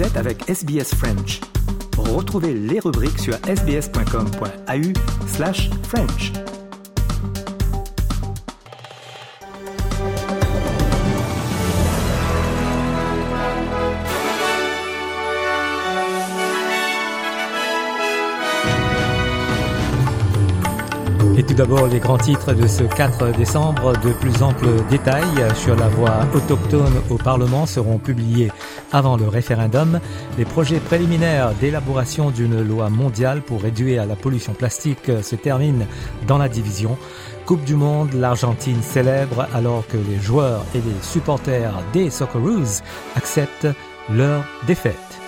Êtes avec SBS French. Retrouvez les rubriques sur sbs.com.au slash French. Et tout d'abord, les grands titres de ce 4 décembre. De plus amples détails sur la voie autochtone au Parlement seront publiés avant le référendum. Les projets préliminaires d'élaboration d'une loi mondiale pour réduire la pollution plastique se terminent dans la division. Coupe du Monde, l'Argentine célèbre alors que les joueurs et les supporters des Socceroos acceptent leur défaite.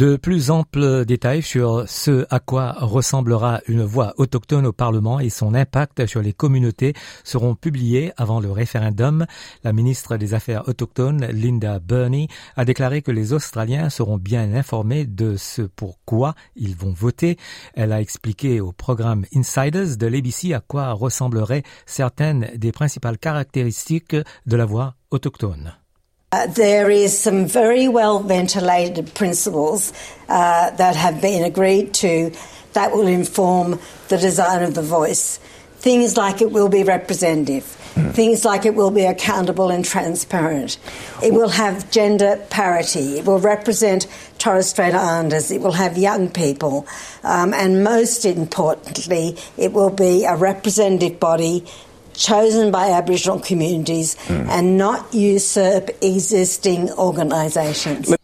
De plus amples détails sur ce à quoi ressemblera une voix autochtone au Parlement et son impact sur les communautés seront publiés avant le référendum. La ministre des Affaires autochtones, Linda Burney, a déclaré que les Australiens seront bien informés de ce pourquoi ils vont voter. Elle a expliqué au programme Insiders de l'ABC à quoi ressembleraient certaines des principales caractéristiques de la voix autochtone. Uh, there is some very well ventilated principles uh, that have been agreed to that will inform the design of the voice. Things like it will be representative. Mm. Things like it will be accountable and transparent. It will have gender parity. It will represent Torres Strait Islanders. It will have young people. Um, and most importantly, it will be a representative body chosen by Aboriginal communities mm. and not usurp existing organisations.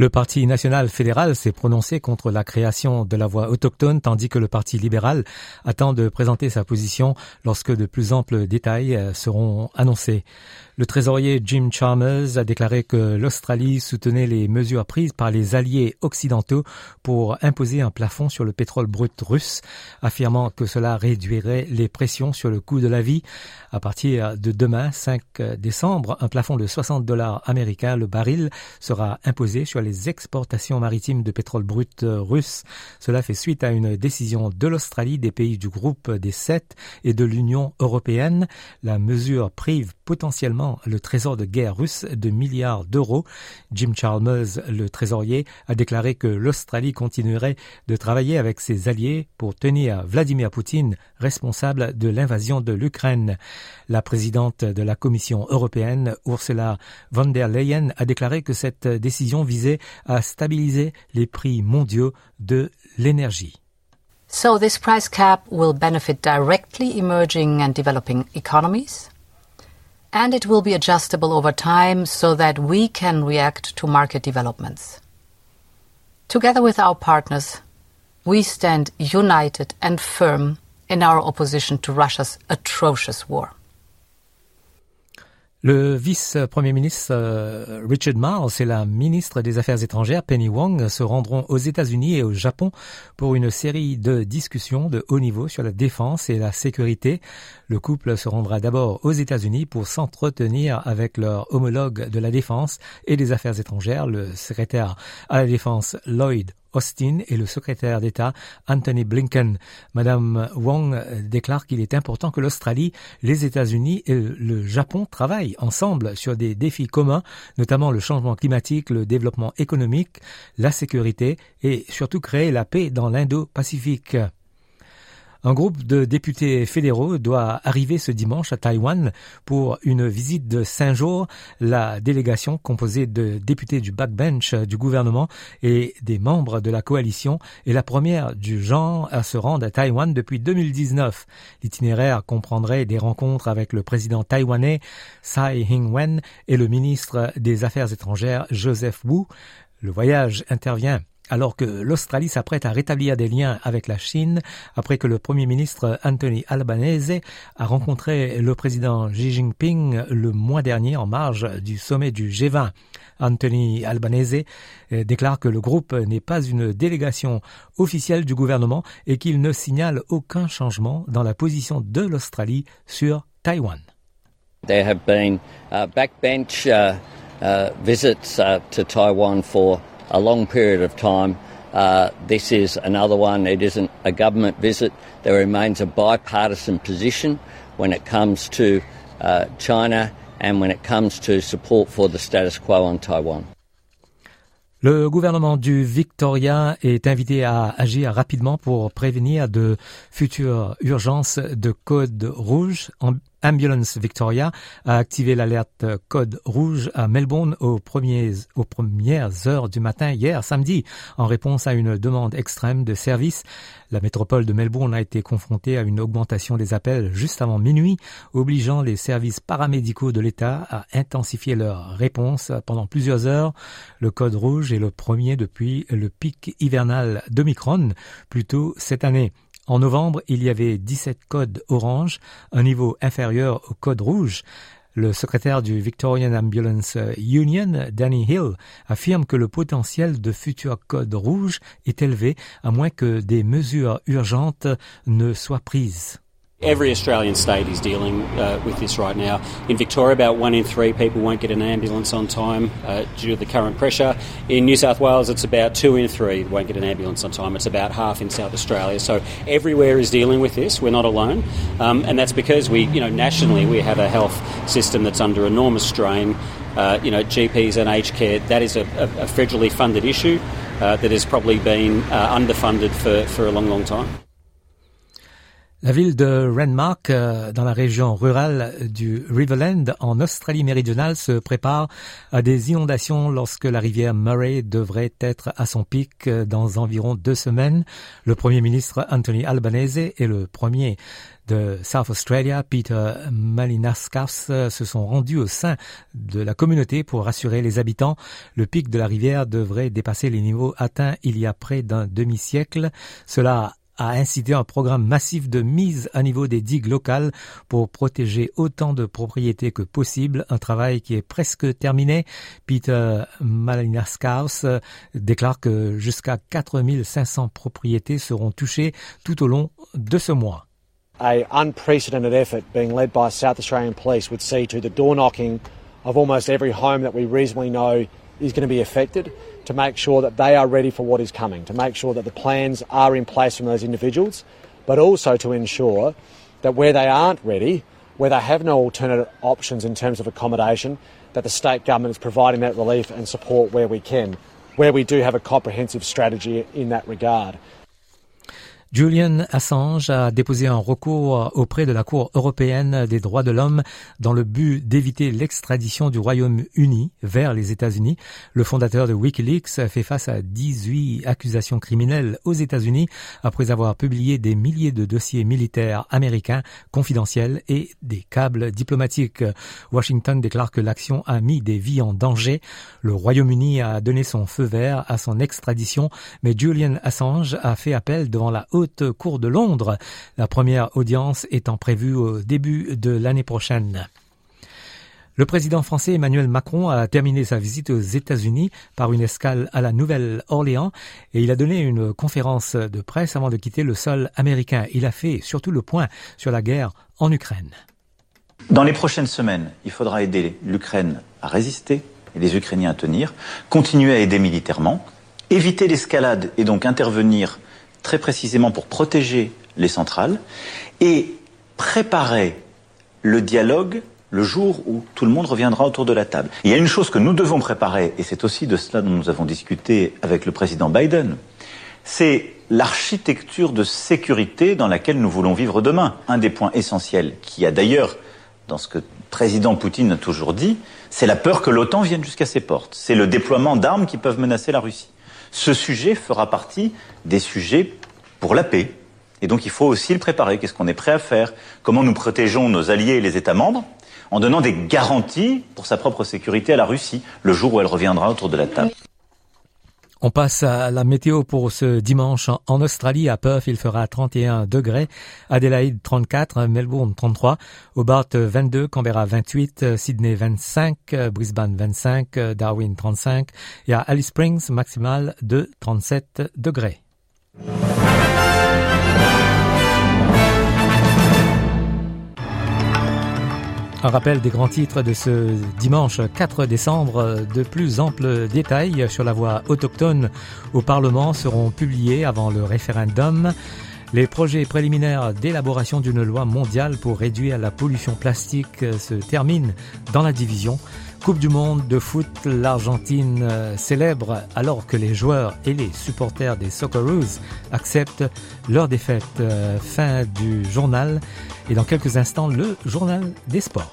Le Parti national fédéral s'est prononcé contre la création de la voix autochtone, tandis que le Parti libéral attend de présenter sa position lorsque de plus amples détails euh, seront annoncés. Le trésorier Jim Chalmers a déclaré que l'Australie soutenait les mesures prises par les alliés occidentaux pour imposer un plafond sur le pétrole brut russe, affirmant que cela réduirait les pressions sur le coût de la vie. À partir de demain, 5 décembre, un plafond de 60 dollars américains le baril sera imposé sur les exportations maritimes de pétrole brut russe. Cela fait suite à une décision de l'Australie, des pays du groupe des sept et de l'Union européenne. La mesure prive potentiellement le trésor de guerre russe de milliards d'euros. Jim Chalmers, le trésorier, a déclaré que l'Australie continuerait de travailler avec ses alliés pour tenir Vladimir Poutine responsable de l'invasion de l'Ukraine. La présidente de la Commission européenne, Ursula von der Leyen, a déclaré que cette décision visait à stabiliser les prix mondiaux de l'énergie. So this price cap will benefit directly emerging and developing economies and it will be adjustable over time so that we can react to market developments. Together with our partners, we stand united and firm in our opposition to Russia's atrocious war. Le vice-premier ministre euh, Richard Marles et la ministre des Affaires étrangères Penny Wong se rendront aux États-Unis et au Japon pour une série de discussions de haut niveau sur la défense et la sécurité. Le couple se rendra d'abord aux États-Unis pour s'entretenir avec leur homologue de la défense et des affaires étrangères, le secrétaire à la défense Lloyd Austin et le secrétaire d'État Anthony Blinken. Madame Wong déclare qu'il est important que l'Australie, les États-Unis et le Japon travaillent ensemble sur des défis communs, notamment le changement climatique, le développement économique, la sécurité et surtout créer la paix dans l'Indo-Pacifique. Un groupe de députés fédéraux doit arriver ce dimanche à Taïwan pour une visite de cinq jours. La délégation composée de députés du backbench du gouvernement et des membres de la coalition est la première du genre à se rendre à Taïwan depuis 2019. L'itinéraire comprendrait des rencontres avec le président taïwanais Tsai Ing-wen et le ministre des Affaires étrangères Joseph Wu. Le voyage intervient alors que l'Australie s'apprête à rétablir des liens avec la Chine après que le Premier ministre Anthony Albanese a rencontré le président Xi Jinping le mois dernier en marge du sommet du G20. Anthony Albanese euh, déclare que le groupe n'est pas une délégation officielle du gouvernement et qu'il ne signale aucun changement dans la position de l'Australie sur Taïwan. Taiwan a long period of time. Uh, this is another one. It isn't a government visit. There remains a bipartisan position when it comes to uh, China and when it comes to support for the status quo on Taiwan. Le gouvernement du Victoria est invité à agir rapidement pour prévenir de futures urgences de code rouge Ambulance Victoria a activé l'alerte code rouge à Melbourne aux, premières heures du matin hier samedi en réponse à une demande extrême de service. La métropole de Melbourne a été confrontée à une augmentation des appels juste avant minuit, obligeant les services paramédicaux de l'État à intensifier leur réponse pendant plusieurs heures. Le code rouge est le premier depuis le pic hivernal d'Omicron, plus tôt cette année. En novembre, il y avait 17 codes orange, un niveau inférieur au code rouge. Le secrétaire du Victorian Ambulance Union, Danny Hill, affirme que le potentiel de futurs codes rouges est élevé à moins que des mesures urgentes ne soient prises. Every Australian state is dealing uh, with this right now. In Victoria, about one in three people won't get an ambulance on time uh, due to the current pressure. In New South Wales, it's about two in three won't get an ambulance on time. It's about half in South Australia. So everywhere is dealing with this. We're not alone, um, and that's because we, you know, nationally we have a health system that's under enormous strain. Uh, you know, GPs and aged care. That is a, a, a federally funded issue uh, that has probably been uh, underfunded for, for a long, long time. La ville de Renmark, euh, dans la région rurale du Riverland, en Australie méridionale, se prépare à des inondations lorsque la rivière Murray devrait être à son pic euh, dans environ deux semaines. Le premier ministre Anthony Albanese et le premier de South Australia, Peter Malinauskas, euh, se sont rendus au sein de la communauté pour rassurer les habitants. Le pic de la rivière devrait dépasser les niveaux atteints il y a près d'un demi-siècle. Cela a incité un programme massif de mise à niveau des digues locales pour protéger autant de propriétés que possible, un travail qui est presque terminé. Peter Malinaskaus déclare que jusqu'à 4500 propriétés seront touchées tout au long de ce mois. Unprecedented effort being led by South Australian Police would see to the door knocking of almost every home that we reasonably know is going to be affected to make sure that they are ready for what is coming, to make sure that the plans are in place from those individuals, but also to ensure that where they aren't ready, where they have no alternative options in terms of accommodation, that the state government is providing that relief and support where we can, where we do have a comprehensive strategy in that regard. Julian Assange a déposé un recours auprès de la Cour européenne des droits de l'homme dans le but d'éviter l'extradition du Royaume-Uni vers les États-Unis. Le fondateur de Wikileaks fait face à 18 accusations criminelles aux États-Unis après avoir publié des milliers de dossiers militaires américains confidentiels et des câbles diplomatiques. Washington déclare que l'action a mis des vies en danger. Le Royaume-Uni a donné son feu vert à son extradition, mais Julian Assange a fait appel devant la Cour de Londres, la première audience étant prévue au début de l'année prochaine. Le président français Emmanuel Macron a terminé sa visite aux États-Unis par une escale à la Nouvelle-Orléans et il a donné une conférence de presse avant de quitter le sol américain. Il a fait surtout le point sur la guerre en Ukraine. Dans les prochaines semaines, il faudra aider l'Ukraine à résister et les Ukrainiens à tenir, continuer à aider militairement, éviter l'escalade et donc intervenir très précisément pour protéger les centrales et préparer le dialogue le jour où tout le monde reviendra autour de la table. Il y a une chose que nous devons préparer, et c'est aussi de cela dont nous avons discuté avec le président Biden, c'est l'architecture de sécurité dans laquelle nous voulons vivre demain. Un des points essentiels qui a d'ailleurs, dans ce que le président Poutine a toujours dit, c'est la peur que l'OTAN vienne jusqu'à ses portes. C'est le déploiement d'armes qui peuvent menacer la Russie ce sujet fera partie des sujets pour la paix. Et donc il faut aussi le préparer. Qu'est-ce qu'on est prêt à faire? Comment nous protégeons nos alliés et les États membres? En donnant des garanties pour sa propre sécurité à la Russie le jour où elle reviendra autour de la table. On passe à la météo pour ce dimanche en Australie. À Perth, il fera 31 degrés. Adelaide 34, Melbourne 33, Hobart 22, Canberra 28, Sydney 25, Brisbane 25, Darwin 35 et à Alice Springs maximal de 37 degrés. Un rappel des grands titres de ce dimanche 4 décembre. De plus amples détails sur la voie autochtone au Parlement seront publiés avant le référendum. Les projets préliminaires d'élaboration d'une loi mondiale pour réduire la pollution plastique se terminent dans la division. Coupe du monde de foot, l'Argentine célèbre alors que les joueurs et les supporters des Socceroos acceptent leur défaite. Fin du journal et dans quelques instants le journal des sports.